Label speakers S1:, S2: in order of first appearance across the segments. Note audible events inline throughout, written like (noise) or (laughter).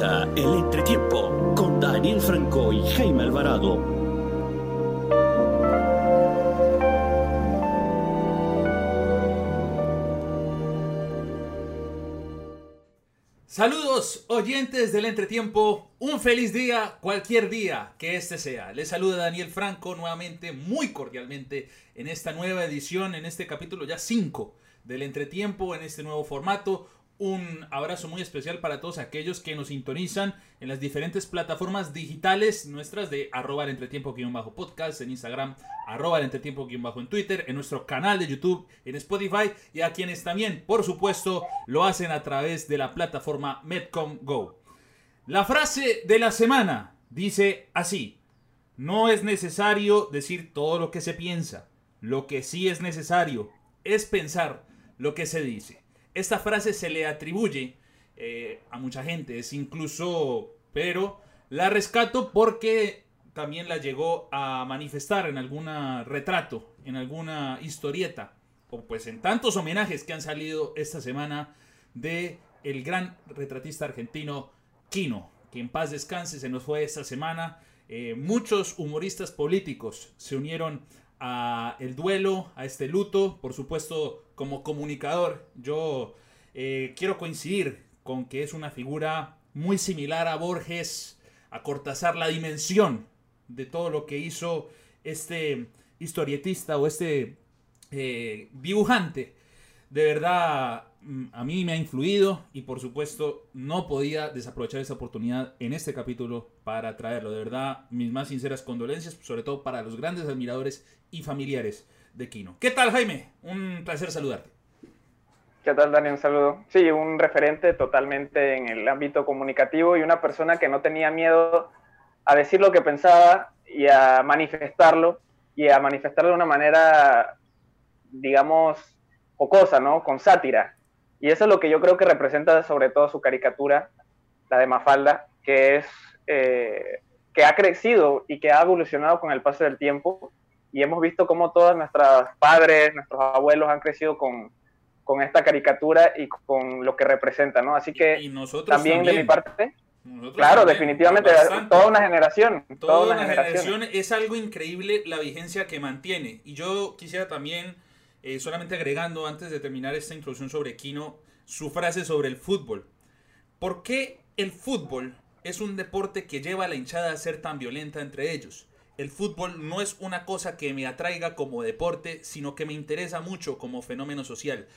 S1: El entretiempo con Daniel Franco y Jaime Alvarado.
S2: Saludos oyentes del entretiempo, un feliz día, cualquier día que este sea. Les saluda Daniel Franco nuevamente, muy cordialmente, en esta nueva edición, en este capítulo ya 5 del entretiempo, en este nuevo formato, un abrazo muy especial para todos aquellos que nos sintonizan en las diferentes plataformas digitales nuestras de arroba el entretiempo-podcast en Instagram, arroba el entretiempo-en Twitter, en nuestro canal de YouTube, en Spotify y a quienes también, por supuesto, lo hacen a través de la plataforma Medcom Go. La frase de la semana dice así, no es necesario decir todo lo que se piensa, lo que sí es necesario es pensar lo que se dice. Esta frase se le atribuye eh, a mucha gente, es incluso, pero la rescato porque también la llegó a manifestar en algún retrato, en alguna historieta, o pues en tantos homenajes que han salido esta semana de el gran retratista argentino Quino, que en paz descanse, se nos fue esta semana. Eh, muchos humoristas políticos se unieron a el duelo, a este luto. Por supuesto, como comunicador, yo eh, quiero coincidir con que es una figura muy similar a Borges, a Cortázar, la dimensión de todo lo que hizo este historietista o este eh, dibujante. De verdad, mm, a mí me ha influido y por supuesto no podía desaprovechar esa oportunidad en este capítulo para traerlo. De verdad, mis más sinceras condolencias, sobre todo para los grandes admiradores y familiares de Kino. ¿Qué tal, Jaime? Un placer saludarte.
S3: ¿Qué tal, Dani? Un saludo. Sí, un referente totalmente en el ámbito comunicativo y una persona que no tenía miedo a decir lo que pensaba y a manifestarlo y a manifestarlo de una manera, digamos, jocosa, ¿no? Con sátira. Y eso es lo que yo creo que representa sobre todo su caricatura, la de Mafalda, que es eh, que ha crecido y que ha evolucionado con el paso del tiempo y hemos visto cómo todos nuestros padres, nuestros abuelos han crecido con, con esta caricatura y con lo que representa, ¿no? Así que también, de mi parte, claro, definitivamente, toda una generación.
S2: Toda, una, generación. Es algo increíble la vigencia que mantiene. Y yo quisiera también, eh, solamente agregando antes de terminar esta introducción sobre Kino, su frase sobre el fútbol. ¿Por qué el fútbol es un deporte que lleva a la hinchada a ser tan violenta entre ellos? el fútbol no es una cosa que me atraiga como deporte, sino que me interesa mucho como fenómeno social.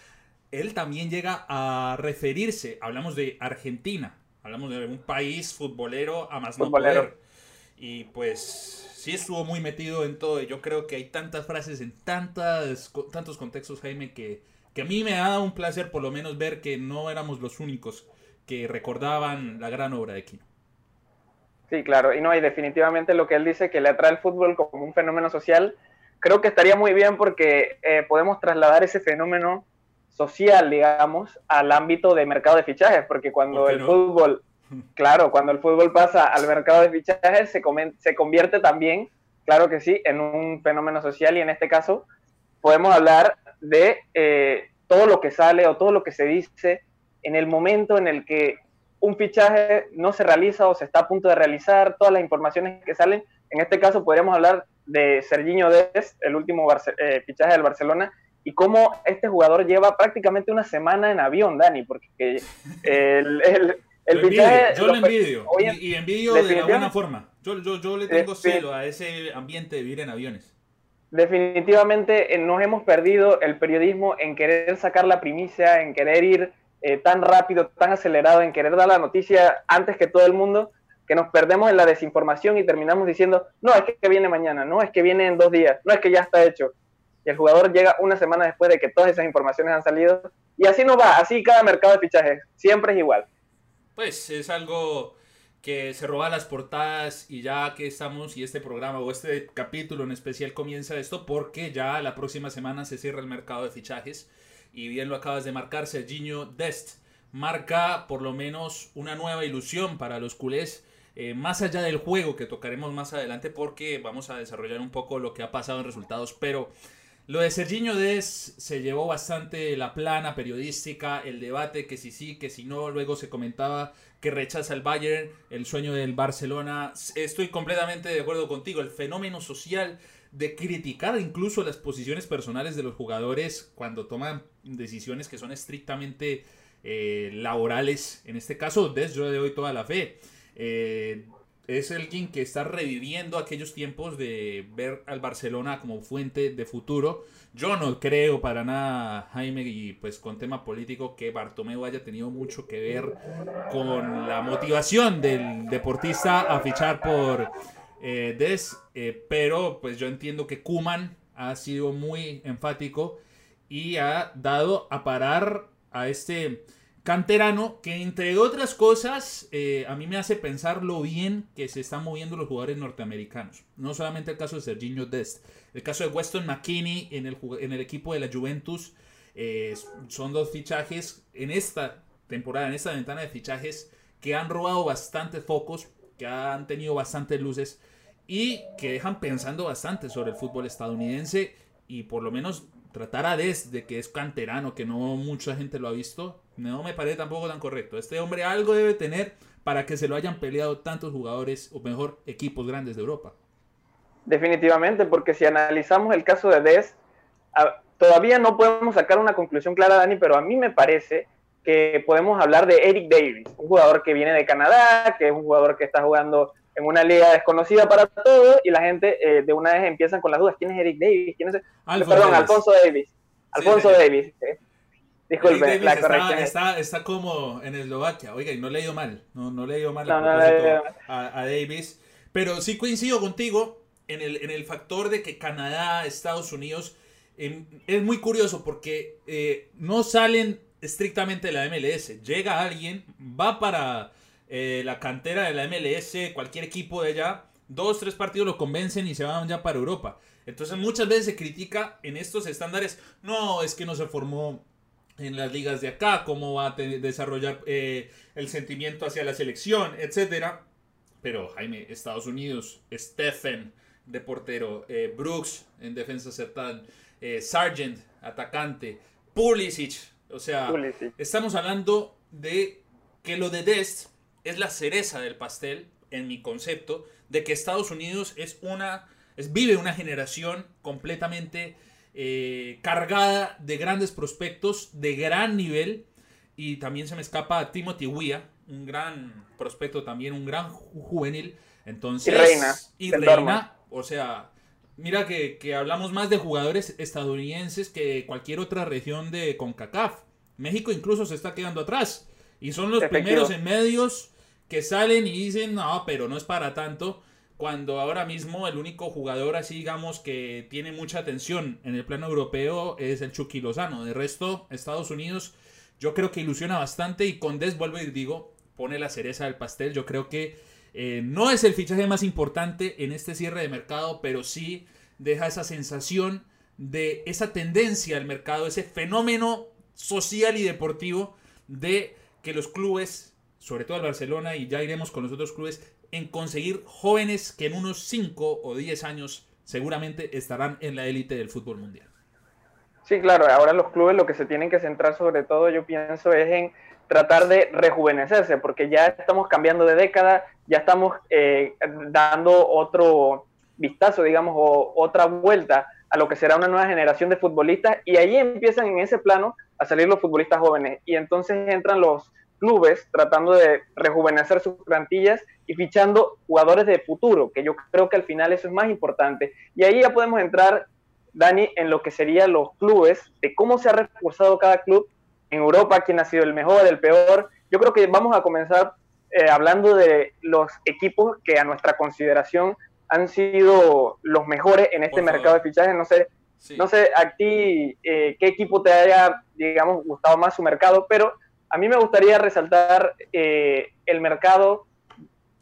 S2: Él también llega a referirse, hablamos de Argentina, hablamos de un país futbolero a más no poder. Y pues sí estuvo muy metido en todo. Y yo creo que hay tantas frases en tantas, tantos contextos, Jaime, que, que a mí me ha dado un placer por lo menos ver que no éramos los únicos que recordaban la gran obra de Kino.
S3: Sí, claro, y no, y definitivamente lo que él dice que le atrae el fútbol como un fenómeno social, creo que estaría muy bien porque eh, podemos trasladar ese fenómeno social, digamos, al ámbito de mercado de fichajes, porque cuando el fútbol, claro, cuando el fútbol pasa al mercado de fichajes, se, se convierte también, claro que sí, en un fenómeno social y en este caso podemos hablar de eh, todo lo que sale o todo lo que se dice en el momento en el que un fichaje no se realiza o se está a punto de realizar, todas las informaciones que salen. En este caso podríamos hablar de Serginho Dest, el último eh, fichaje del Barcelona, y cómo este jugador lleva prácticamente una semana en avión, Dani, porque el,
S2: el, fichaje... Yo lo envidio, y, envidio de la buena forma. Yo, yo, yo le tengo celo a ese ambiente de vivir en aviones.
S3: Definitivamente eh, nos hemos perdido el periodismo en querer sacar la primicia, en querer ir eh, tan rápido, tan acelerado en querer dar la noticia antes que todo el mundo, que nos perdemos en la desinformación y terminamos diciendo, no, es que viene mañana, no, es que viene en dos días, no, es que ya está hecho. Y el jugador llega una semana después de que todas esas informaciones han salido. Y así no va, así cada mercado de fichajes, siempre es igual.
S2: Pues es algo que se roba las portadas y ya que estamos y este programa o este capítulo en especial comienza esto porque ya la próxima semana se cierra el mercado de fichajes y bien lo acabas de marcar, Serginho Dest marca por lo menos una nueva ilusión para los culés. Eh, más allá del juego que tocaremos más adelante porque vamos a desarrollar un poco lo que ha pasado en resultados, pero Lo de Serginho Des se llevó bastante la plana periodística, el debate, que si sí, que si no, luego se comentaba que rechaza el Bayern, el sueño del Barcelona. Estoy completamente de acuerdo contigo, el fenómeno social de criticar incluso las posiciones personales de los jugadores cuando toman decisiones que son estrictamente eh, laborales. En este caso, Des, yo le doy toda la fe. Eh, es alguien que está reviviendo aquellos tiempos de ver al Barcelona como fuente de futuro. Yo no creo para nada, Jaime, y pues con tema político, que Bartomeu haya tenido mucho que ver con la motivación del deportista a fichar por eh, Des, eh, pero pues yo entiendo que Kuman ha sido muy enfático y ha dado a parar a este Canterano, que entre otras cosas, eh, a mí me hace pensar lo bien que se están moviendo los jugadores norteamericanos. No solamente el caso de Serginho Dest, el caso de Weston McKinney en el, en el equipo de la Juventus. Eh, son dos fichajes en esta temporada, en esta ventana de fichajes, que han robado bastantes focos, que han tenido bastantes luces y que dejan pensando bastante sobre el fútbol estadounidense y por lo menos tratar a Des de que es canterano, que no mucha gente lo ha visto, no me parece tampoco tan correcto. Este hombre algo debe tener para que se lo hayan peleado tantos jugadores, o mejor, equipos grandes de Europa.
S3: Definitivamente, porque si analizamos el caso de Des, todavía no podemos sacar una conclusión clara, Dani, pero a mí me parece que podemos hablar de Eric Davis, un jugador que viene de Canadá, que es un jugador que está jugando en una liga desconocida para todos y la gente eh, de una vez empiezan con las dudas. ¿Quién es Eric Davis? ¿Quién es? Perdón, Alfonso Davis. Alfonso Davis.
S2: Disculpe, la corrección. Está, está, como en Eslovaquia. Oiga, y no le he ido mal. No, no le he ido mal a, Davis. Pero sí coincido contigo en el, en el factor de que Canadá, Estados Unidos, es muy curioso porque eh, no salen estrictamente de la MLS. Llega alguien, va para eh, la cantera de la MLS, cualquier equipo de allá, dos, tres partidos lo convencen y se van ya para Europa. Entonces muchas veces se critica en estos estándares, no, es que no se formó en las ligas de acá, cómo va a desarrollar eh, el sentimiento hacia la selección, etcétera. Pero Jaime, Estados Unidos, Stephen de portero, eh, Brooks en defensa central, Sargent, atacante, Pulisic, o sea, estamos hablando de que lo de Dest es la cereza del pastel, en mi concepto, de que Estados Unidos es una, es, vive una generación completamente eh, cargada de grandes prospectos, de gran nivel, y también se me escapa Timothy Weah, un gran prospecto también, un gran juvenil. Entonces,
S3: y Reina.
S2: Y Reina, o sea, mira que, que, hablamos más de jugadores estadounidenses que cualquier otra región de CONCACAF. México incluso se está quedando atrás. Y son los primeros en medios que salen y dicen, no, pero no es para tanto, cuando ahora mismo el único jugador así, digamos, que tiene mucha atención en el plano europeo es el Chucky Lozano. De resto, Estados Unidos yo creo que ilusiona bastante y con Des, vuelvo y digo, pone la cereza del pastel. Yo creo que eh, no es el fichaje más importante en este cierre de mercado, pero sí deja esa sensación de esa tendencia al mercado, ese fenómeno social y deportivo de que los clubes sobre todo el Barcelona, y ya iremos con los otros clubes, en conseguir jóvenes que en unos 5 o 10 años seguramente estarán en la élite del fútbol mundial.
S3: Sí, claro, ahora los clubes lo que se tienen que centrar sobre todo, yo pienso, es en tratar de rejuvenecerse, porque ya estamos cambiando de década, ya estamos eh, dando otro vistazo, digamos, o otra vuelta a lo que será una nueva generación de futbolistas, y ahí empiezan en ese plano a salir los futbolistas jóvenes, y entonces entran los, clubes tratando de rejuvenecer sus plantillas y fichando jugadores de futuro, que yo creo que al final eso es más importante. Y ahí ya podemos entrar, Dani, en lo que serían los clubes, de cómo se ha reforzado cada club en Europa, quién ha sido el mejor, el peor. Yo creo que vamos a comenzar eh, hablando de los equipos que a nuestra consideración han sido los mejores en este mercado de fichajes. No sé, no sé a ti eh, qué equipo te haya, digamos, gustado más su mercado, pero a mí me gustaría resaltar eh, el mercado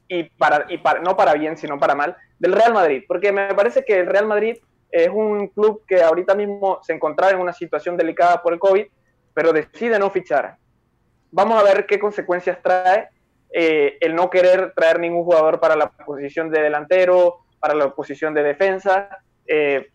S3: y, para, y para, no para bien, sino para mal, del Real Madrid, porque me parece que el Real Madrid es un club que ahorita mismo se encontraba en una situación delicada por el COVID, pero decide no fichar. Vamos a ver qué consecuencias trae eh, el no querer traer ningún jugador para la posición de delantero, para la posición de defensa. Eh,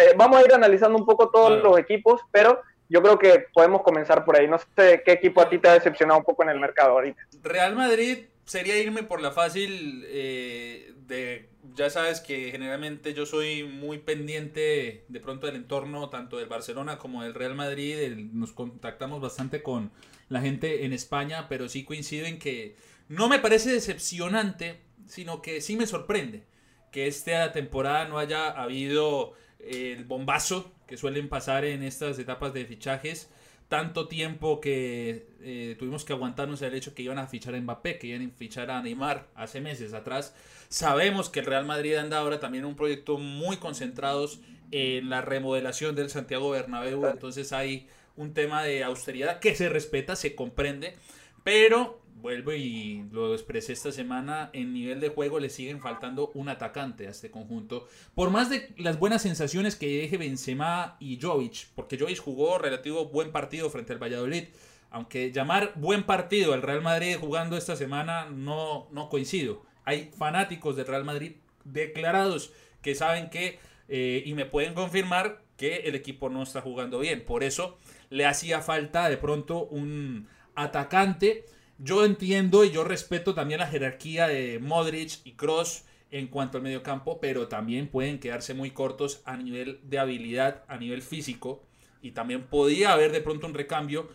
S3: eh, vamos a ir analizando un poco todos los equipos, pero yo creo que podemos comenzar por ahí. No sé qué equipo a ti te ha decepcionado un poco en el mercado ahorita.
S2: Real Madrid sería irme por la fácil eh, de, ya sabes que generalmente yo soy muy pendiente de pronto del entorno tanto del Barcelona como del Real Madrid, nos contactamos bastante con la gente en España, pero sí coincido en que no me parece decepcionante, sino que sí me sorprende que esta temporada no haya habido el bombazo que suelen pasar en estas etapas de fichajes tanto tiempo que eh, tuvimos que aguantarnos el hecho que iban a fichar a Mbappé, que iban a fichar a Neymar hace meses atrás. Sabemos que el Real Madrid anda ahora también en un proyecto muy concentrados en la remodelación del Santiago Bernabéu, entonces hay un tema de austeridad que se respeta, se comprende, pero vuelvo y lo expresé esta semana, en nivel de juego le siguen faltando un atacante a este conjunto. Por más de las buenas sensaciones que deje Benzema y Jovic, porque Jovic jugó relativo buen partido frente al Valladolid, aunque llamar buen partido al Real Madrid jugando esta semana no, no coincido. Hay fanáticos del Real Madrid declarados que saben que, eh, y me pueden confirmar que el equipo no está jugando bien. Por eso le hacía falta de pronto un atacante yo entiendo y yo respeto también la jerarquía de Modric y Cross en cuanto al mediocampo, pero también pueden quedarse muy cortos a nivel de habilidad, a nivel físico, y también podía haber de pronto un recambio.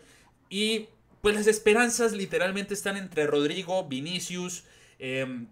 S2: Y pues las esperanzas literalmente están entre Rodrigo, Vinicius, em,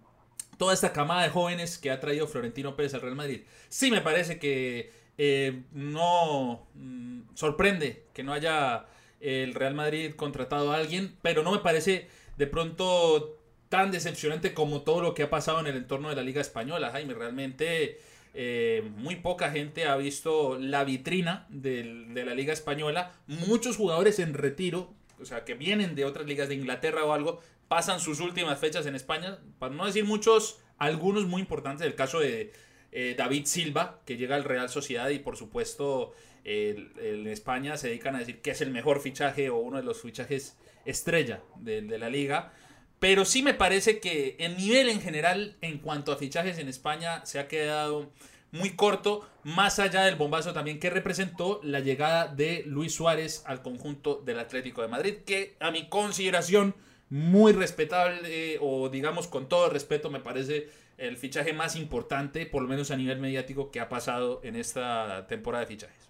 S2: toda esta camada de jóvenes que ha traído Florentino Pérez al Real Madrid. Sí me parece que eh, no mm, sorprende que no haya el Real Madrid contratado a alguien, pero no me parece de pronto tan decepcionante como todo lo que ha pasado en el entorno de la Liga Española, Jaime. Realmente eh, muy poca gente ha visto la vitrina de la Liga Española. Muchos jugadores en retiro, o sea, que vienen de otras ligas de Inglaterra o algo, pasan sus últimas fechas en España. Para no decir muchos, algunos muy importantes. El caso de eh, David Silva, que llega al Real Sociedad y por supuesto en España se dedican a decir que es el mejor fichaje o uno de los fichajes estrella de, la liga. Pero sí me parece que el nivel en general en cuanto a fichajes en España se ha quedado muy corto, más allá del bombazo también que representó la llegada de Luis Suárez al conjunto del Atlético de Madrid, que a mi consideración muy respetable o digamos con todo respeto me parece el fichaje más importante, por lo menos a nivel mediático, que ha pasado en esta temporada de fichajes.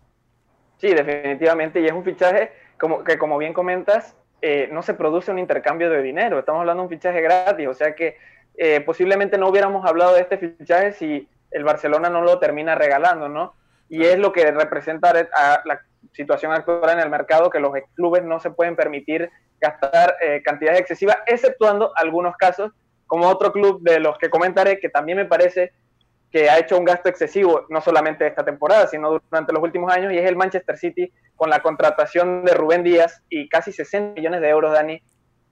S3: Sí, definitivamente, y es un fichaje como, que, como bien comentas, eh, no se produce un intercambio de dinero, estamos hablando de un fichaje gratis, o sea que eh, posiblemente no hubiéramos hablado de este fichaje si el Barcelona no lo termina regalando, ¿no? Y es lo que representa a la situación actual en el mercado, que los clubes no se pueden permitir gastar eh, cantidades excesivas, exceptuando algunos casos, como otro club de los que comentaré, que también me parece que ha hecho un gasto excesivo, no solamente esta temporada, sino durante los últimos años, y es el Manchester City con la contratación de Rubén Díaz y casi 60 millones de euros, Dani,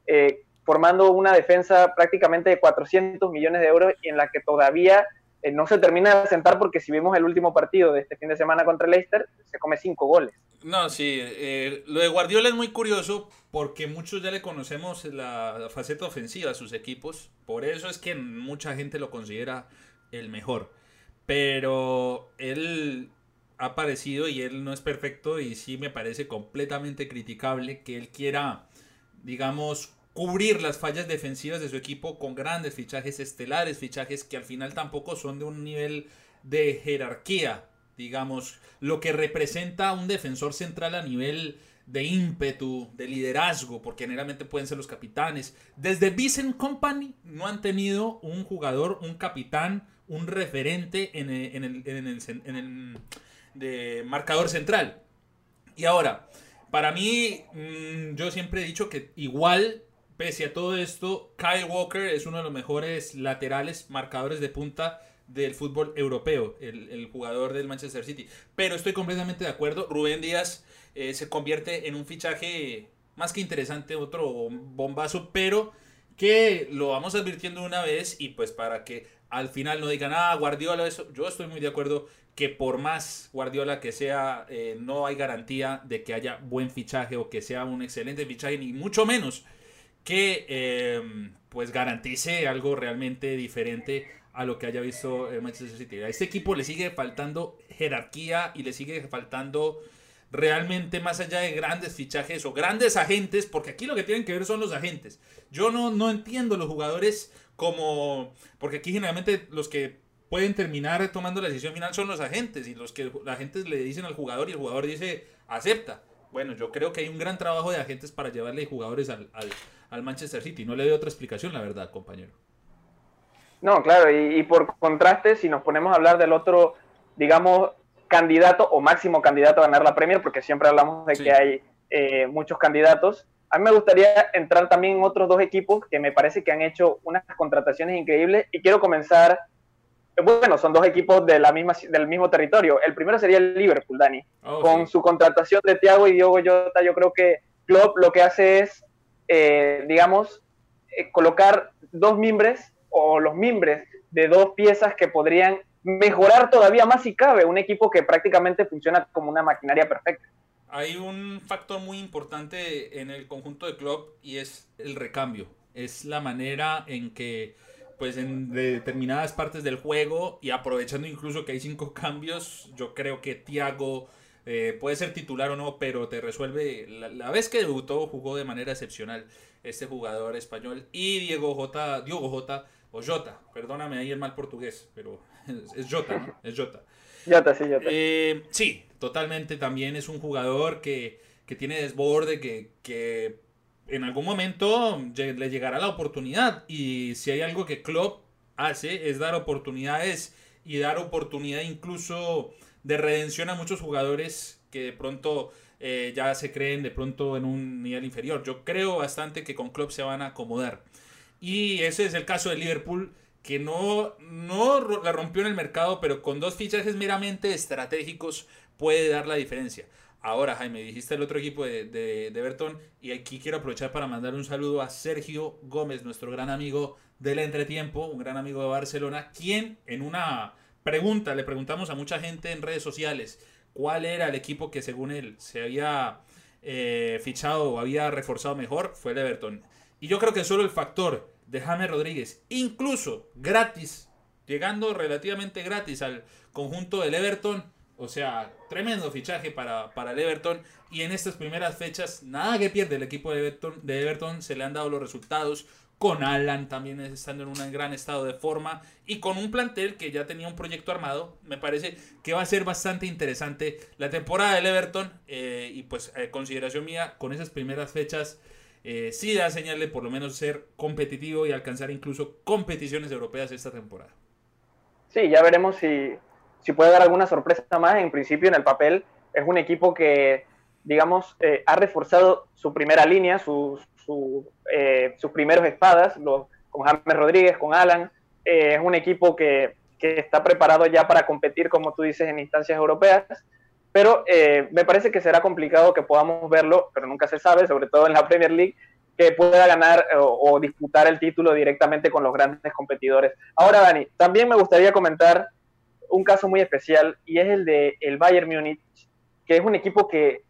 S3: eh, formando una defensa prácticamente de 400 millones de euros y en la que todavía eh, no se termina de sentar porque si vimos el último partido de este fin de semana contra el Leicester, se come cinco goles.
S2: No, sí, eh, lo de Guardiola es muy curioso porque muchos ya le conocemos la faceta ofensiva a sus equipos, por eso es que mucha gente lo considera el mejor. Pero él ha aparecido y él no es perfecto y sí me parece completamente criticable que él quiera, digamos, cubrir las fallas defensivas de su equipo con grandes fichajes estelares, fichajes que al final tampoco son de un nivel de jerarquía, digamos, lo que representa un defensor central a nivel de ímpetu, de liderazgo, porque generalmente pueden ser los capitanes. Desde Vincent Company no han tenido un jugador, un capitán, un referente en el, de marcador central. Y ahora, para mí, mm, yo siempre he dicho que igual, pese a todo esto, Kyle Walker es uno de los mejores laterales marcadores de punta del fútbol europeo, el, jugador del Manchester City. Pero estoy completamente de acuerdo, Rubén Díaz eh, se convierte en un fichaje más que interesante, otro bombazo, pero que lo vamos advirtiendo una vez y pues para que al final no digan, ah, Guardiola, eso. Yo estoy muy de acuerdo que por más Guardiola que sea, eh, no hay garantía de que haya buen fichaje o que sea un excelente fichaje, ni mucho menos que em, pues garantice algo realmente diferente a lo que haya visto el Manchester City. A este equipo le sigue faltando jerarquía y le sigue faltando realmente más allá de grandes fichajes o grandes agentes, porque aquí lo que tienen que ver son los agentes. Yo no, no entiendo los jugadores como, porque aquí generalmente los que pueden terminar tomando la decisión final son los agentes y los que los agentes le dicen al jugador y el jugador dice acepta. Bueno, yo creo que hay un gran trabajo de agentes para llevarle jugadores al, al, Manchester City. No le doy otra explicación, la verdad, compañero.
S3: No, claro, y, por contraste, si nos ponemos a hablar del otro, digamos, candidato o máximo candidato a ganar la Premier, porque siempre hablamos de que hay eh, muchos candidatos, a mí me gustaría entrar también en otros dos equipos que me parece que han hecho unas contrataciones increíbles y quiero comenzar bueno, son dos equipos de la misma, del mismo territorio. El primero sería el Liverpool, Dani. Oh, Con su contratación de Thiago y Diogo Jota, yo creo que Klopp lo que hace es, eh, digamos, eh, colocar dos mimbres o los mimbres de dos piezas que podrían mejorar todavía más si cabe un equipo que prácticamente funciona como una maquinaria perfecta.
S2: Hay un factor muy importante en el conjunto de Klopp y es el recambio. Es la manera en que pues en determinadas partes del juego y aprovechando incluso que hay cinco cambios, yo creo que Thiago eh, puede ser titular o no, pero te resuelve. La, vez que debutó jugó de manera excepcional este jugador español y Diego J, Diego J o Jota, perdóname ahí el mal portugués, pero (laughs) es, Jota, ¿no? Es Jota.
S3: Jota, sí, Jota.
S2: Eh, sí, totalmente también es un jugador que, que tiene desborde, que, que en algún momento le llegará la oportunidad. Y si hay algo que Klopp hace es dar oportunidades y dar oportunidad incluso de redención a muchos jugadores que de pronto eh, ya se creen de pronto en un nivel inferior. Yo creo bastante que con Klopp se van a acomodar. Y ese es el caso de Liverpool, que no, no la rompió en el mercado, pero con dos fichajes meramente estratégicos puede dar la diferencia. Ahora, Jaime, dijiste el otro equipo de, de, Everton y aquí quiero aprovechar para mandar un saludo a Sergio Gómez, nuestro gran amigo del entretiempo, un gran amigo de Barcelona, quien en una pregunta, le preguntamos a mucha gente en redes sociales cuál era el equipo que según él se había eh, fichado o había reforzado mejor, fue el Everton. Y yo creo que solo el factor de Jaime Rodríguez, incluso gratis, llegando relativamente gratis al conjunto del Everton, o sea, tremendo fichaje para, para el Everton. Y en estas primeras fechas, nada que pierde el equipo de Everton, de Everton. Se le han dado los resultados. Con Alan también estando en un gran estado de forma. Y con un plantel que ya tenía un proyecto armado. Me parece que va a ser bastante interesante la temporada del Everton. Eh, y pues, consideración mía, con esas primeras fechas. Eh, sí da señal de por lo menos ser competitivo y alcanzar incluso competiciones europeas esta temporada.
S3: Sí, ya veremos si si puede dar alguna sorpresa más, en principio en el papel es un equipo que, digamos, eh, ha reforzado su primera línea, su, eh, sus primeros espadas, con James Rodríguez, con Alan. Eh, es un equipo que, que, está preparado ya para competir, como tú dices, en instancias europeas. Pero me parece que será complicado que podamos verlo, pero nunca se sabe, sobre todo en la Premier League, que pueda ganar o, o disputar el título directamente con los grandes competidores. Ahora, Dani, también me gustaría comentar un caso muy especial y es el de el Bayern Múnich, que es un equipo que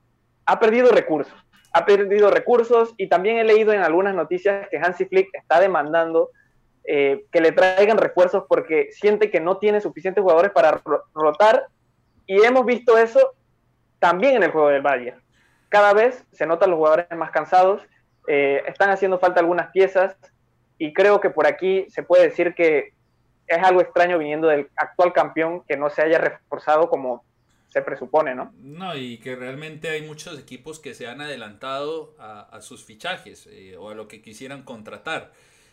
S3: ha perdido recursos, ha perdido recursos y también he leído en algunas noticias que Hansi Flick está demandando eh, que le traigan refuerzos porque siente que no tiene suficientes jugadores para rotar y hemos visto eso también en el juego del Bayern. Cada vez se notan los jugadores más cansados, eh, están haciendo falta algunas piezas y creo que por aquí se puede decir que es algo extraño viniendo del actual campeón que no se haya reforzado como se presupone, ¿no?
S2: No, y que realmente hay muchos equipos que se han adelantado a, sus fichajes eh, o a lo que quisieran contratar.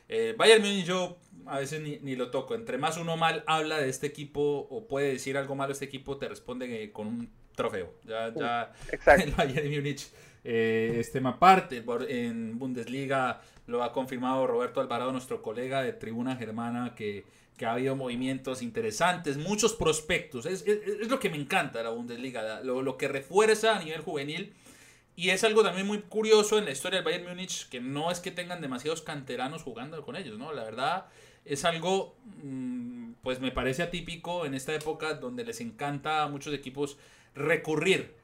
S2: Eh, Bayern Munich yo a veces ni, lo toco. Entre más uno mal habla de este equipo o puede decir algo malo este equipo, te responde con un trofeo. Ya, ya (laughs) el Bayern Munich eh, este tema aparte. En Bundesliga lo ha confirmado Roberto Alvarado, nuestro colega de Tribuna Germana, que que ha habido movimientos interesantes, muchos prospectos. Es, lo que me encanta la Bundesliga, lo, lo, que refuerza a nivel juvenil. Y es algo también muy curioso en la historia del Bayern Múnich, que no es que tengan demasiados canteranos jugando con ellos, ¿no? La verdad es algo, mm, pues me parece atípico en esta época donde les encanta a muchos equipos recurrir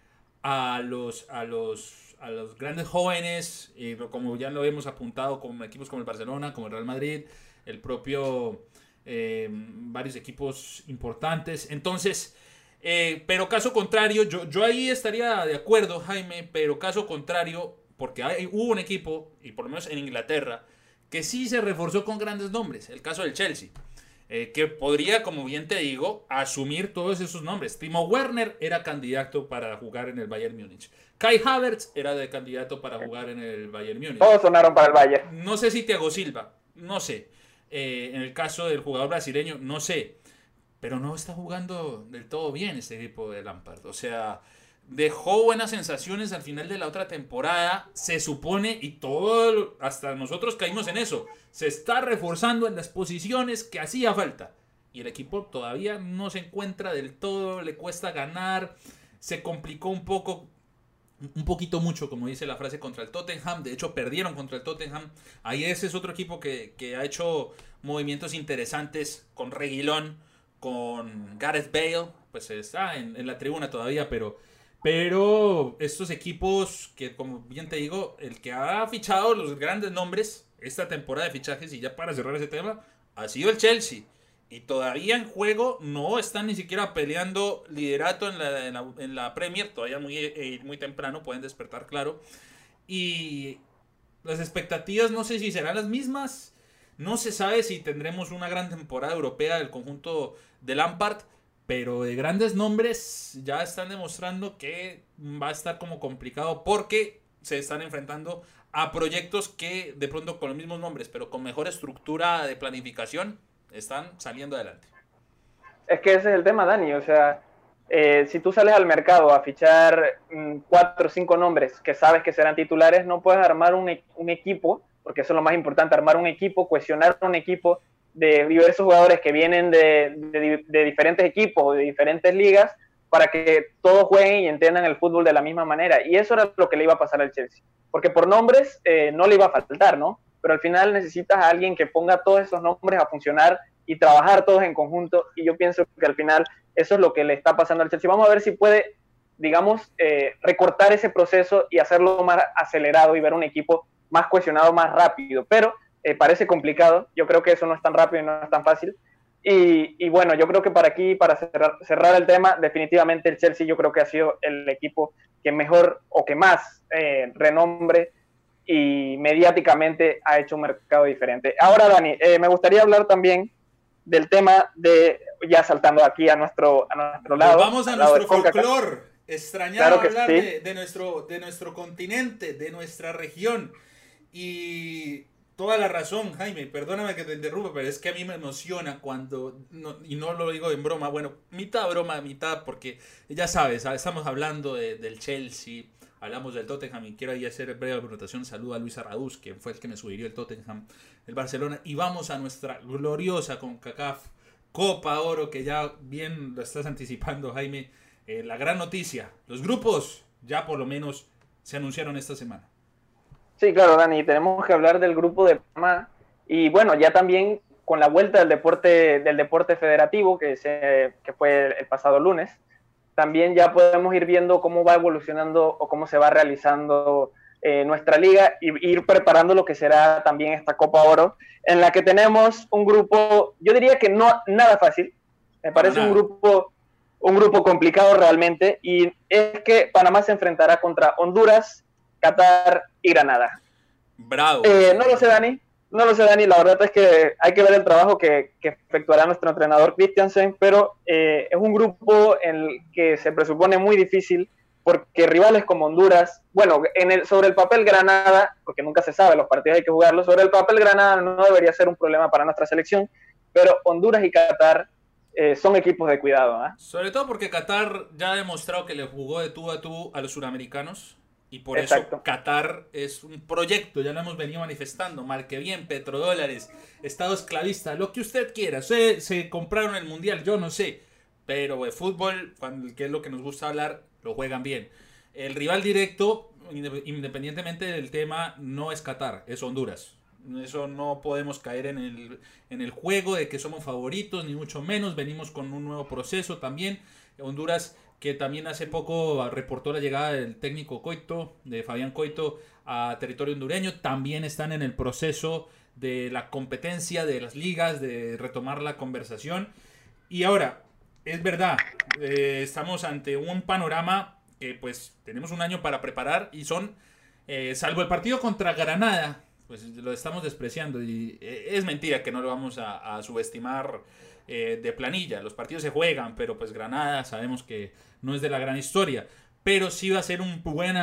S2: a los, a los, a los grandes jóvenes, y como ya lo hemos apuntado con equipos como el Barcelona, como el Real Madrid, el propio eh, varios equipos importantes. Entonces, eh, pero caso contrario, yo, yo ahí estaría de acuerdo, Jaime, pero caso contrario, porque hay, hubo un equipo, y por lo menos en Inglaterra, que sí se reforzó con grandes nombres, el caso del Chelsea. Eh, que podría, como bien te digo, asumir todos esos nombres. Timo Werner era candidato para jugar en el Bayern Múnich. Kai Havertz era de candidato para jugar en el Bayern Múnich.
S3: Todos sonaron para el Bayern.
S2: No sé si Thiago Silva, no sé. Eh, en el caso del jugador brasileño, no sé. Pero no está jugando del todo bien este equipo de Lampard. O sea, dejó buenas sensaciones al final de la otra temporada. Se supone, y todo, hasta nosotros caímos en eso, se está reforzando en las posiciones que hacía falta. Y el equipo todavía no se encuentra del todo, le cuesta ganar. Se complicó un poco un poquito mucho, como dice la frase, contra el Tottenham. De hecho, perdieron contra el Tottenham. Ahí ese es otro equipo que, ha hecho movimientos interesantes con Reguilón, con Gareth Bale. Pues está en, la tribuna todavía, pero, pero estos equipos que, como bien te digo, el que ha fichado los grandes nombres esta temporada de fichajes, y ya para cerrar ese tema, ha sido el Chelsea y todavía en juego no están ni siquiera peleando liderato en la, en la, Premier, todavía muy, eh, muy temprano, pueden despertar, claro. Y las expectativas no sé si serán las mismas, no se sabe si tendremos una gran temporada europea del conjunto de Lampard, pero de grandes nombres ya están demostrando que va a estar como complicado porque se están enfrentando a proyectos que de pronto con los mismos nombres, pero con mejor estructura de planificación, están saliendo adelante.
S3: Es que ese es el tema, Dani. O sea, eh, si tú sales al mercado a fichar mm, cuatro o cinco nombres que sabes que serán titulares, no puedes armar un, e-, un, equipo, porque eso es lo más importante, armar un equipo, cuestionar un equipo de diversos jugadores que vienen de, de, diferentes equipos o de diferentes ligas para que todos jueguen y entiendan el fútbol de la misma manera. Y eso era lo que le iba a pasar al Chelsea. Porque por nombres eh, no le iba a faltar, ¿no? Pero al final necesitas a alguien que ponga todos esos nombres a funcionar y trabajar todos en conjunto. Y yo pienso que al final eso es lo que le está pasando al Chelsea. Vamos a ver si puede, digamos, eh, recortar ese proceso y hacerlo más acelerado y ver un equipo más cohesionado, más rápido. Pero eh, parece complicado. Yo creo que eso no es tan rápido y no es tan fácil. Y, bueno, yo creo que para aquí, para cerrar, el tema, definitivamente el Chelsea yo creo que ha sido el equipo que mejor o que más eh, renombre y mediáticamente ha hecho un mercado diferente. Ahora, Dani, eh, me gustaría hablar también del tema de, ya saltando aquí a nuestro, a nuestro lado.
S2: vamos a nuestro folclore, extrañar hablar de, nuestro, de nuestro continente, de nuestra región. Y toda la razón, Jaime, perdóname que te interrumpa, pero es que a mí me emociona cuando, y no lo digo en broma, bueno, mitad broma, mitad, porque ya sabes, estamos hablando del Chelsea, Hablamos del Tottenham y quiero ahí hacer breve anotación. Saludo a Luis Arraduz, quien fue el que me sugirió el Tottenham, el Barcelona. Y vamos a nuestra gloriosa con CACAF Copa Oro, que ya bien lo estás anticipando, Jaime. Eh, la gran noticia: los grupos ya por lo menos se anunciaron esta semana.
S3: Sí, claro, Dani. Tenemos que hablar del grupo de Panamá. Y bueno, ya también con la vuelta del deporte, del deporte federativo, que, se, que fue el pasado lunes también ya podemos ir viendo cómo va evolucionando o cómo se va realizando eh, nuestra liga y ir preparando lo que será también esta Copa Oro, en la que tenemos un grupo, yo diría que no nada fácil, me parece un grupo un grupo complicado realmente y es que Panamá se enfrentará contra Honduras, Qatar y Granada.
S2: Bravo.
S3: Eh, no lo sé, Dani. No lo sé, Dani, la verdad es que hay que ver el trabajo que, efectuará nuestro entrenador Christiansen, pero eh, es un grupo en el que se presupone muy difícil porque rivales como Honduras, bueno, en el, sobre el papel Granada, porque nunca se sabe, los partidos hay que jugarlos, sobre el papel Granada no debería ser un problema para nuestra selección, pero Honduras y Qatar eh, son equipos de cuidado. ¿ah?
S2: Sobre todo porque Qatar ya ha demostrado que le jugó de tú a tú a los suramericanos y por eso Qatar es un proyecto, ya lo hemos venido manifestando, marque bien, petrodólares, estado esclavista, lo que usted quiera. Se, se compraron el mundial, yo no sé, pero el fútbol, que es lo que nos gusta hablar, lo juegan bien. El rival directo, independientemente del tema, no es Qatar, es Honduras. Eso no podemos caer en el, en el juego de que somos favoritos, ni mucho menos. Venimos con un nuevo proceso también. Honduras que también hace poco reportó la llegada del técnico Coito, de Fabián Coito, a territorio hondureño. También están en el proceso de la competencia de las ligas, de retomar la conversación. Y ahora, es verdad, eh, estamos ante un panorama que pues tenemos un año para preparar y son, eh, salvo el partido contra Granada, pues lo estamos despreciando y eh, es mentira que no lo vamos a, subestimar de planilla. Los partidos se juegan, pero pues Granada sabemos que no es de la gran historia. Pero sí va a ser un buen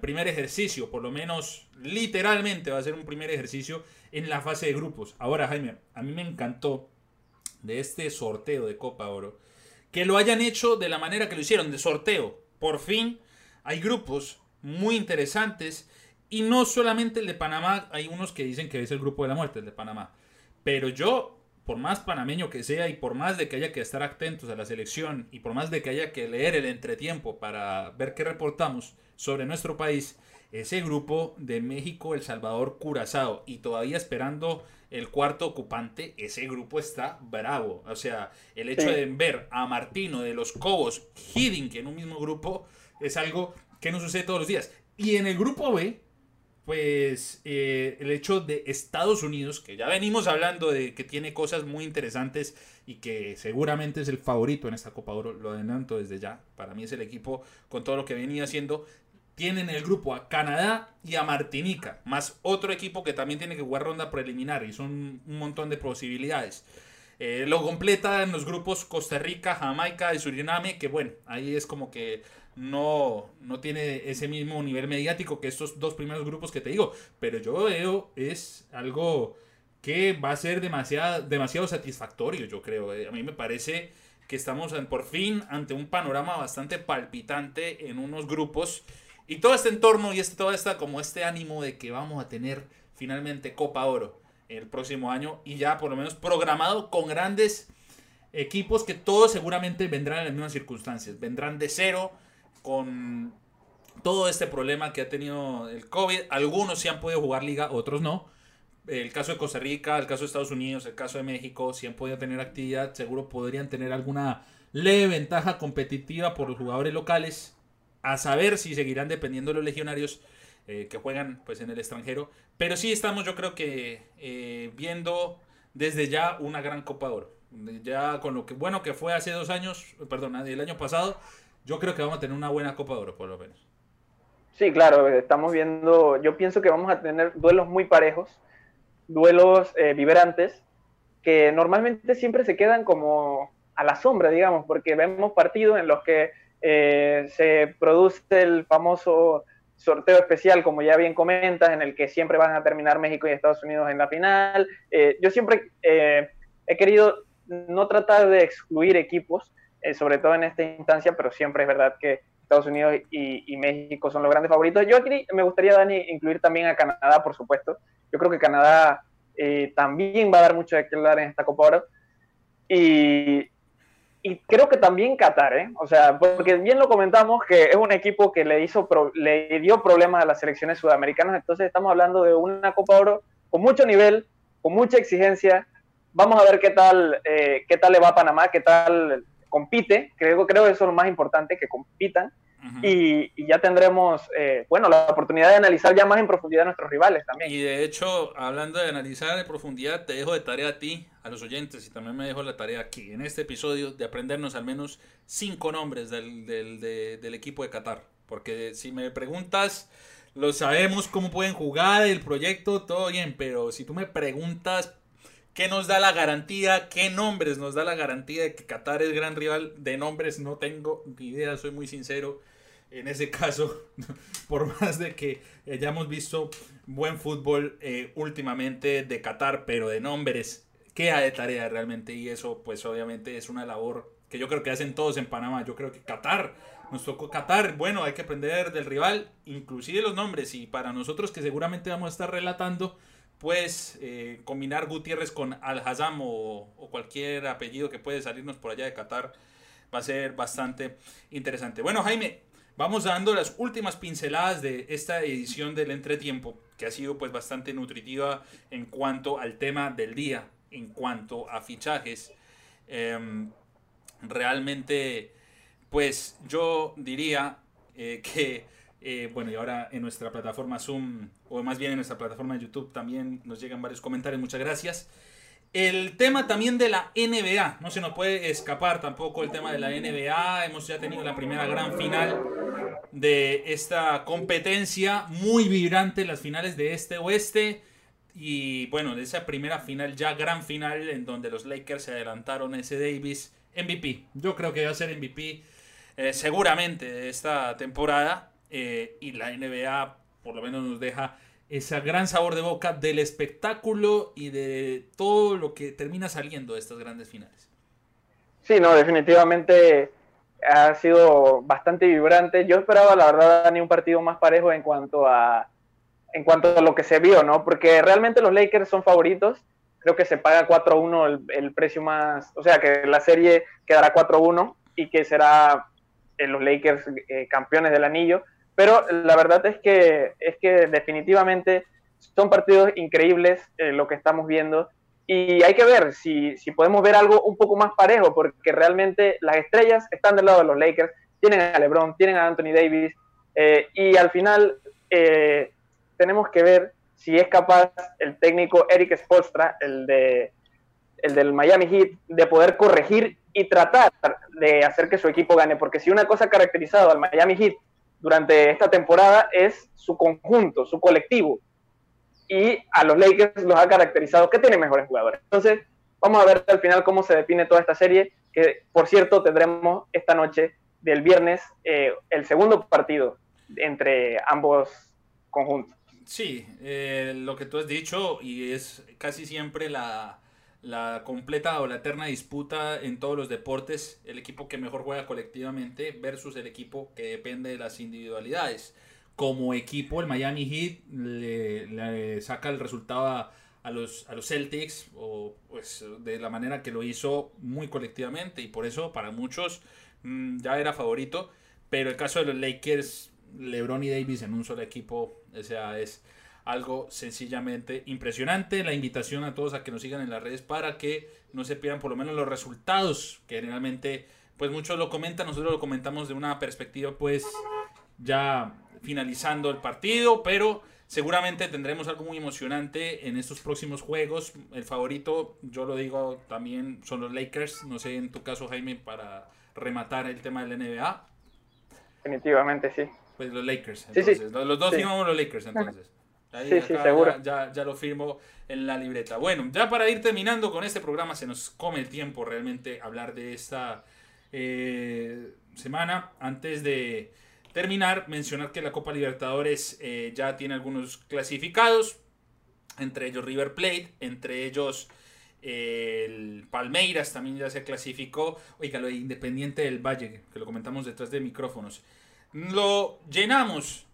S2: primer ejercicio, por lo menos literalmente va a ser un primer ejercicio en la fase de grupos. Ahora, Jaime, a mí me encantó de este sorteo de Copa Oro que lo hayan hecho de la manera que lo hicieron, de sorteo. Por fin hay grupos muy interesantes y no solamente el de Panamá, hay unos que dicen que es el grupo de la muerte, el de Panamá. Pero yo, por más panameño que sea y por más de que haya que estar atentos a la selección y por más de que haya que leer el entretiempo para ver qué reportamos sobre nuestro país, ese grupo de México, El Salvador, Curazao y todavía esperando el cuarto ocupante, ese grupo está bravo. O sea, el hecho de ver a Martino de los Cobos, Hiddink en un mismo grupo, es algo que no sucede todos los días. Y en el grupo B, pues eh, el hecho de Estados Unidos, que ya venimos hablando de que tiene cosas muy interesantes y que seguramente es el favorito en esta Copa Oro, lo adelanto desde ya. Para mí es el equipo con todo lo que venía haciendo tienen el grupo a Canadá y a Martinica, más otro equipo que también tiene que jugar ronda preliminar y son un montón de posibilidades. Eh, lo completa en los grupos Costa Rica, Jamaica y Suriname, que bueno, ahí es como que no, no tiene ese mismo nivel mediático que estos dos primeros grupos que te digo, pero yo veo es algo que va a ser demasiado, demasiado satisfactorio, yo creo. Eh, a mí me parece que estamos por fin ante un panorama bastante palpitante en unos grupos y todo este entorno y este, todo esta, como este ánimo de que vamos a tener finalmente Copa Oro el próximo año y ya por lo menos programado con grandes equipos que todos seguramente vendrán en las mismas circunstancias. Vendrán de cero con todo este problema que ha tenido el COVID. Algunos sí han podido jugar liga, otros no. El caso de Costa Rica, el caso de Estados Unidos, el caso de México, sí han podido tener actividad. Seguro podrían tener alguna leve ventaja competitiva por los jugadores locales a saber si seguirán dependiendo de los legionarios eh, que juegan pues en el extranjero. Pero sí estamos yo creo que eh, viendo desde ya una gran Copa de Oro. Ya con lo que bueno que fue hace dos años, perdón, el año pasado, yo creo que vamos a tener una buena Copa de Oro por lo menos.
S3: Sí, claro, estamos viendo, yo pienso que vamos a tener duelos muy parejos, duelos eh, vibrantes, que normalmente siempre se quedan como a la sombra, digamos, porque vemos partidos en los que eh, se produce el famoso sorteo especial, como ya bien comentas, en el que siempre van a terminar México y Estados Unidos en la final. Eh, yo siempre eh, he querido no tratar de excluir equipos, sobre todo en esta instancia, pero siempre es verdad que Estados Unidos y, México son los grandes favoritos. Yo aquí me gustaría, Dani, incluir también a Canadá, por supuesto. Yo creo que Canadá también va a dar mucho de qué hablar en esta Copa Oro. Y, y creo que también Qatar, ¿eh? O sea, porque bien lo comentamos que es un equipo que le hizo le dio problemas a las selecciones sudamericanas, entonces estamos hablando de una Copa Oro con mucho nivel, con mucha exigencia. Vamos a ver qué tal eh, qué tal le va a Panamá, qué tal compite. Creo creo que eso es lo más importante que compitan y, ya tendremos, eh, bueno, la oportunidad de analizar ya más en profundidad a nuestros rivales también.
S2: Y de hecho, hablando de analizar en profundidad, te dejo de tarea a ti, a los oyentes, y también me dejo la tarea aquí, en este episodio, de aprendernos al menos cinco nombres del, del, del equipo de Qatar. Porque si me preguntas, lo sabemos cómo pueden jugar el proyecto, todo bien, pero si tú me preguntas ¿Qué nos da la garantía? ¿Qué nombres nos da la garantía de que Qatar es gran rival? De nombres no tengo ni idea, soy muy sincero. En ese caso, (laughs) por más de que hayamos visto buen fútbol eh, últimamente de Qatar, pero de nombres, queda de tarea realmente. Y eso, pues obviamente, es una labor que yo creo que hacen todos en Panamá. Yo creo que Qatar, nos tocó Qatar. Bueno, hay que aprender del rival, inclusive los nombres. Y para nosotros que seguramente vamos a estar relatando pues eh, combinar Gutiérrez con Al-Hazam o, cualquier apellido que puede salirnos por allá de Qatar va a ser bastante interesante. Bueno, Jaime, vamos dando las últimas pinceladas de esta edición del entretiempo, que ha sido pues bastante nutritiva en cuanto al tema del día, en cuanto a fichajes. Em, realmente, pues yo diría eh, que Eh, bueno, y ahora en nuestra plataforma Zoom, o más bien en nuestra plataforma de YouTube, también nos llegan varios comentarios. Muchas gracias. El tema también de la NBA, no se nos puede escapar tampoco el tema de la NBA. Hemos ya tenido la primera gran final de esta competencia, muy vibrante las finales de este-oeste. Y bueno, de esa primera final, ya gran final, en donde los Lakers se adelantaron ese Davis MVP. Yo creo que va a ser MVP eh, seguramente de esta temporada. Eh, y la NBA por lo menos nos deja ese gran sabor de boca del espectáculo y de todo lo que termina saliendo de estas grandes finales.
S3: Sí, no, definitivamente ha sido bastante vibrante. Yo esperaba, la verdad, Dani, un partido más parejo en cuanto a en cuanto a lo que se vio, ¿no? Porque realmente los Lakers son favoritos. Creo que se paga 4-1 el, precio más, o sea, que la serie quedará 4-1 y que será eh, los Lakers eh, campeones del anillo pero la verdad es que, es que definitivamente son partidos increíbles eh, lo que estamos viendo. Y hay que ver si, si, podemos ver algo un poco más parejo, porque realmente las estrellas están del lado de los Lakers, tienen a LeBron, tienen a Anthony Davis, eh, y al final eh, tenemos que ver si es capaz el técnico Eric Spolstra, el, de, el del Miami Heat, de poder corregir y tratar de hacer que su equipo gane, porque si una cosa ha caracterizado al Miami Heat durante esta temporada es su conjunto, su colectivo. Y a los Lakers los ha caracterizado que tienen mejores jugadores. Entonces, vamos a ver al final cómo se define toda esta serie, que por cierto tendremos esta noche del viernes eh, el segundo partido entre ambos conjuntos.
S2: Sí, eh, lo que tú has dicho y es casi siempre la, la completa o la eterna disputa en todos los deportes, el equipo que mejor juega colectivamente versus el equipo que depende de las individualidades. Como equipo, el Miami Heat le, saca el resultado a, los, a los Celtics o pues de la manera que lo hizo muy colectivamente y por eso para muchos mm, ya era favorito. Pero el caso de los Lakers, LeBron y Davis en un solo equipo, o sea, es algo sencillamente impresionante. La invitación a todos a que nos sigan en las redes para que no se pierdan por lo menos los resultados, que generalmente pues muchos lo comentan, nosotros lo comentamos de una perspectiva pues ya finalizando el partido, pero seguramente tendremos algo muy emocionante en estos próximos juegos. El favorito, yo lo digo también, son los Lakers, no sé en tu caso Jaime, para rematar el tema del NBA.
S3: Definitivamente sí.
S2: Pues los Lakers, entonces. Los, dos firmamos los Lakers entonces.
S3: Sí, sí, seguro.
S2: Ya, ya, lo firmo en la libreta. Bueno, ya para ir terminando con este programa, se nos come el tiempo realmente hablar de esta eh, semana. Antes de terminar, mencionar que la Copa Libertadores eh, ya tiene algunos clasificados, entre ellos River Plate, entre ellos eh, el Palmeiras también ya se clasificó. Oiga, lo de Independiente del Valle, que lo comentamos detrás de micrófonos. Lo llenamos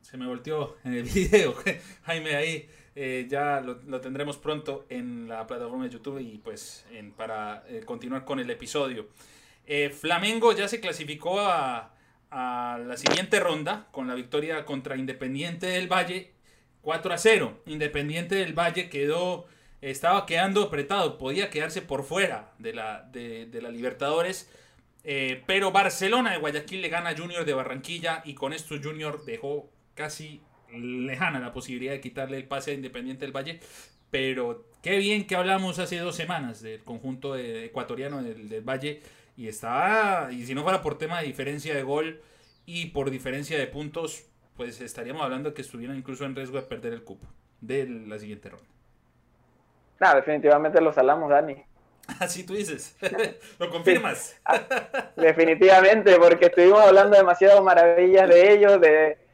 S2: se me volteó en el (laughs) video. Jaime ahí eh, ya lo, tendremos pronto en la plataforma de YouTube y pues para eh, continuar con el episodio. Eh, Flamengo ya se clasificó a, a, la siguiente ronda con la victoria contra Independiente del Valle 4 a 0. Independiente del Valle quedó, estaba quedando apretado, podía quedarse por fuera de la, de, de la Libertadores. pero Barcelona de Guayaquil le gana a Junior de Barranquilla y con esto Junior dejó casi lejana la posibilidad de quitarle el pase a Independiente del Valle, pero qué bien que hablamos hace dos semanas del conjunto ecuatoriano del, Valle y está, y si no fuera por tema de diferencia de gol y por diferencia de puntos, pues estaríamos hablando de que estuvieran incluso en riesgo de perder el cupo de la siguiente ronda.
S3: No, definitivamente lo salamos, Dani. (laughs)
S2: Así tú dices. (laughs) ¿Lo confirmas?
S3: Ah, definitivamente, porque estuvimos hablando demasiado maravillas de ellos, de,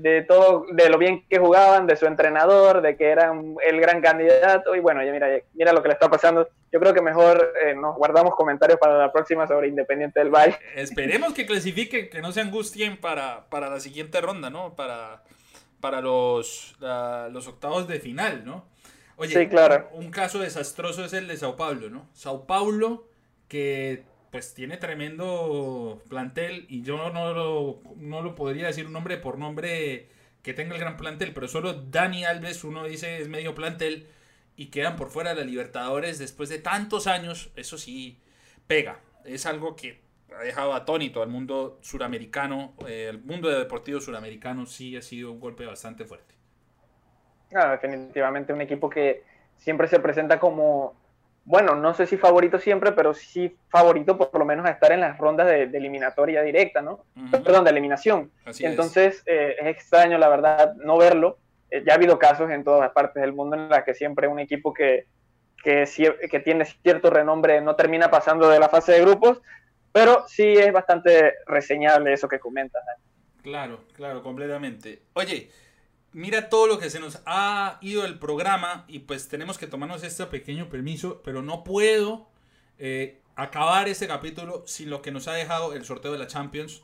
S3: de todo, de lo bien que jugaban, de su entrenador, de que eran el gran candidato. Y bueno, ya mira, mira lo que le está pasando. Yo creo que mejor eh, nos guardamos comentarios para la próxima sobre Independiente del Valle.
S2: Esperemos que clasifiquen, que no se angustien para, para la siguiente ronda, ¿no? Para, para los, los octavos de final, ¿no? Oye,
S3: sí, claro.
S2: un caso desastroso es el de Sao Paulo, ¿no? Sao Paulo que pues tiene tremendo plantel y yo no lo, no lo podría decir un nombre por nombre que tenga el gran plantel, pero solo Dani Alves, uno dice es medio plantel y quedan por fuera de la Libertadores después de tantos años, eso sí pega, es algo que ha dejado atónito al mundo suramericano, eh, el mundo de deportivo suramericano sí ha sido un golpe bastante fuerte.
S3: Ah, definitivamente un equipo que siempre se presenta como, bueno, no sé si favorito siempre, pero sí favorito por lo menos a estar en las rondas de, eliminatoria directa, ¿no? Perdón, de eliminación. Entonces eh, es. extraño, la verdad, no verlo. Eh, ya ha habido casos en todas partes del mundo en las que siempre un equipo que, que, que tiene cierto renombre no termina pasando de la fase de grupos, pero sí es bastante reseñable eso que comentas.
S2: Claro, claro, completamente. Oye, mira todo lo que se nos ha ido el programa y pues tenemos que tomarnos este pequeño permiso, pero no puedo eh, acabar este capítulo sin lo que nos ha dejado el sorteo de la Champions.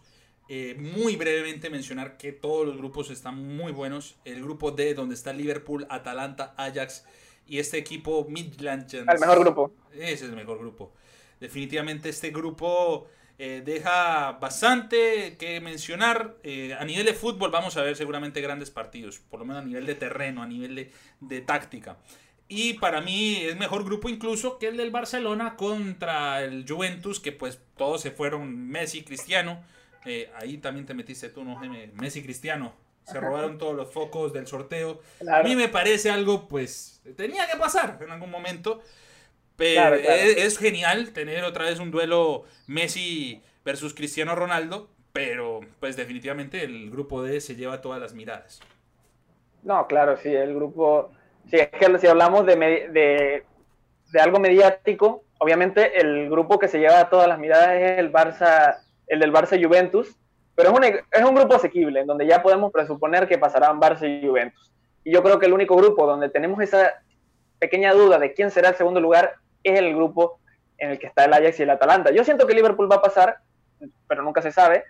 S2: Eh, muy brevemente mencionar que todos los grupos están muy buenos. El grupo D, donde está Liverpool, Atalanta, Ajax y este equipo Midlands. El
S3: mejor grupo.
S2: Ese es el mejor grupo. Definitivamente este grupo eh, deja bastante que mencionar. Eh, a nivel de fútbol vamos a ver seguramente grandes partidos, por lo menos a nivel de terreno, a nivel de, táctica. Y para mí es mejor grupo incluso que el del Barcelona contra el Juventus, que pues todos se fueron Messi, Cristiano. Eh, ahí también te metiste tú, ¿no? Messi, Cristiano. Se robaron todos los focos del sorteo. A mí me parece algo, pues, tenía que pasar en algún momento. Pero Es, genial tener otra vez un duelo Messi versus Cristiano Ronaldo, pero pues definitivamente el grupo D se lleva todas las miradas.
S3: No, claro, sí, el grupo, sí, es que si hablamos de, de, de algo mediático, obviamente el grupo que se lleva todas las miradas es el Barça, el del Barça Juventus, pero es un, es un grupo asequible, en donde ya podemos presuponer que pasarán Barça y Juventus. Y yo creo que el único grupo donde tenemos esa pequeña duda de quién será el segundo lugar es el grupo en el que está el Ajax y el Atalanta. Yo siento que Liverpool va a pasar, pero nunca se sabe.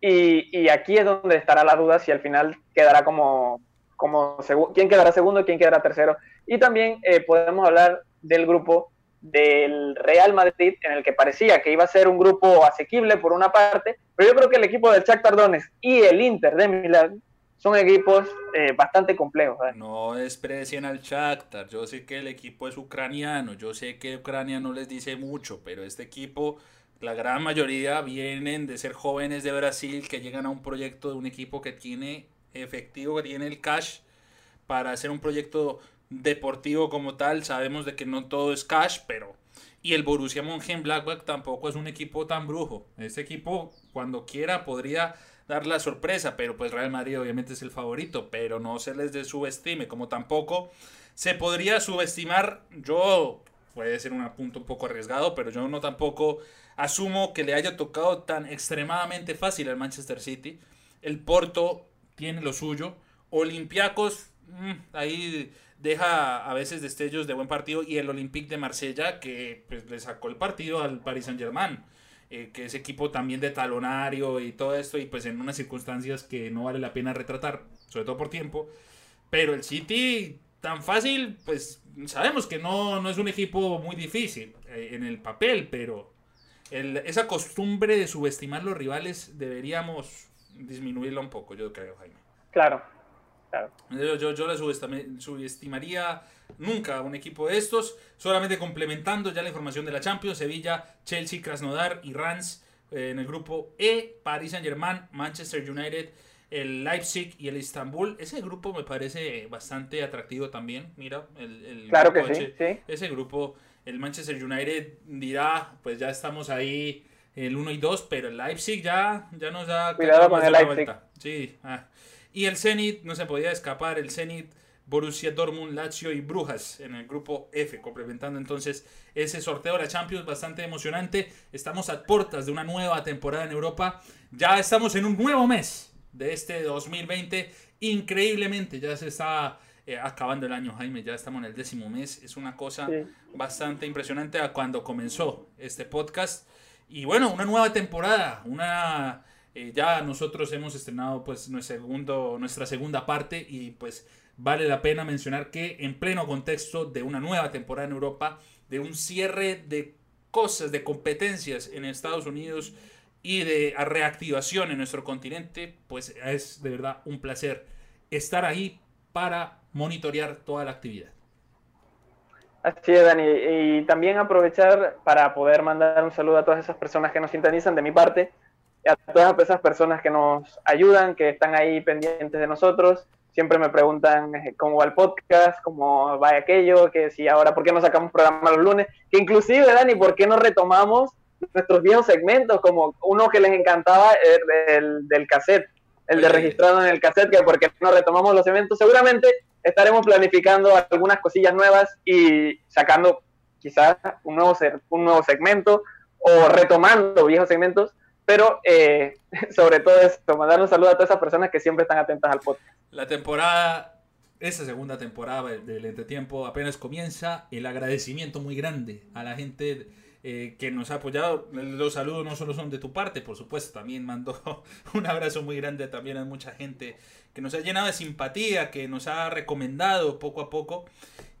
S3: Y, aquí es donde estará la duda si al final quedará como, como quién quedará segundo quién quedará tercero. Y también eh, podemos hablar del grupo del Real Madrid, en el que parecía que iba a ser un grupo asequible por una parte, pero yo creo que el equipo del Shakhtar Tardones y el Inter de Milán son equipos eh, bastante complejos.
S2: No desprecien al Shakhtar. Yo sé que el equipo es ucraniano. Yo sé que Ucrania no les dice mucho, pero este equipo, la gran mayoría vienen de ser jóvenes de Brasil que llegan a un proyecto de un equipo que tiene efectivo, que tiene el cash para hacer un proyecto deportivo como tal. Sabemos de que no todo es cash, pero y el Borussia Mönchengladbach tampoco es un equipo tan brujo. Este equipo cuando quiera podría dar la sorpresa, pero pues Real Madrid obviamente es el favorito, pero no se les de subestime, como tampoco se podría subestimar, yo puede ser un punto un poco arriesgado, pero yo no tampoco asumo que le haya tocado tan extremadamente fácil al Manchester City. El Porto tiene lo suyo, Olympiacos mm, ahí deja a veces destellos de buen partido y el Olympique de Marsella que pues, le sacó el partido al Paris Saint-Germain. Eh, que es equipo también de talonario y todo esto, y pues en unas circunstancias que no vale la pena retratar, sobre todo por tiempo. Pero el City, tan fácil, pues sabemos que no, no es un equipo muy difícil eh, en el papel, pero esa costumbre de subestimar los rivales deberíamos disminuirla un poco, yo creo, Jaime.
S3: Claro,
S2: yo, yo, yo la subestimaría nunca a un equipo de estos. Solamente complementando ya la información de la Champions, Sevilla, Chelsea, Krasnodar y Rans eh, en el grupo E, Paris Saint Germain, Manchester United, el Leipzig y el Istanbul. Ese grupo me parece bastante atractivo también. Mira, el,
S3: claro que sí,
S2: Ese grupo, el Manchester United dirá, pues ya estamos ahí el 1 y 2, pero el Leipzig ya, ya nos da...
S3: Cuidado con el Leipzig.
S2: Sí, ah. Y el Zenit, no se podía escapar, el Zenit, Borussia Dortmund, Lazio y Brujas en el grupo F, complementando entonces ese sorteo de la Champions bastante emocionante. Estamos a puertas de una nueva temporada en Europa. Ya estamos en un nuevo mes de este 2020. Increíblemente, ya se está eh, acabando el año, Jaime. Ya estamos en el décimo mes. Es una cosa bastante impresionante a cuando comenzó este podcast. Y bueno, una nueva temporada, una eh, ya nosotros hemos estrenado pues nuestro nuestra segunda parte y pues vale la pena mencionar que en pleno contexto de una nueva temporada en Europa, de un cierre de cosas, de competencias en Estados Unidos y de reactivación en nuestro continente, pues es de verdad un placer estar ahí para monitorear toda la actividad.
S3: Así es, Dani. Y también aprovechar para poder mandar un saludo a todas esas personas que nos sintonizan de mi parte, a todas esas personas que nos ayudan, que están ahí pendientes de nosotros. Siempre me preguntan eh, cómo va el podcast, cómo va aquello, que si ahora, ¿por qué no sacamos programa los lunes? Que inclusive, Dani, ¿por qué no retomamos nuestros viejos segmentos, como uno que les encantaba, el, del cassette, el de registrado en el cassette, que porque no retomamos los eventos, seguramente estaremos planificando algunas cosillas nuevas y sacando quizás un nuevo, un nuevo segmento o retomando viejos segmentos, pero eh, (laughs) sobre todo esto, mandar un saludo a todas esas personas que siempre están atentas al podcast.
S2: La temporada esta segunda temporada del entretiempo apenas comienza. El agradecimiento muy grande a la gente eh, que nos ha apoyado. Los saludos no solo son de tu parte, por supuesto, también mando (laughs) un abrazo muy grande también a mucha gente que nos ha llenado de simpatía, que nos ha recomendado poco a poco.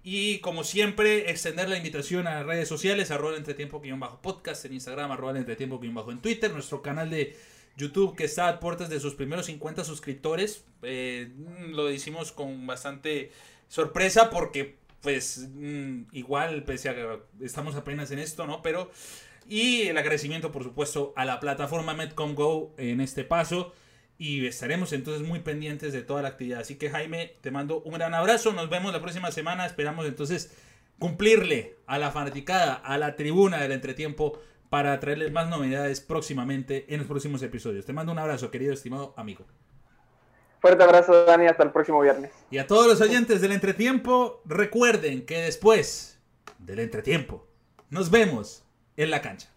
S2: Y como siempre, extender la invitación a las redes sociales, arroba entretiempo-podcast en Instagram, arroba entretiempo-en Twitter, nuestro canal de YouTube que está a puertas de sus primeros 50 suscriptores. Eh, lo hicimos con bastante sorpresa porque pues mm, igual, pese a estamos apenas en esto, ¿no? Pero, y el agradecimiento, por supuesto, a la plataforma Medcom Go en este paso. Y estaremos entonces muy pendientes de toda la actividad. Así que Jaime, te mando un gran abrazo. Nos vemos la próxima semana. Esperamos entonces cumplirle a la fanaticada, a la tribuna del entretiempo para traerles más novedades próximamente en los próximos episodios. Te mando un abrazo, querido estimado amigo.
S3: Fuerte abrazo, Dani, hasta el próximo viernes.
S2: Y a todos los oyentes del entretiempo, recuerden que después del entretiempo nos vemos en la cancha.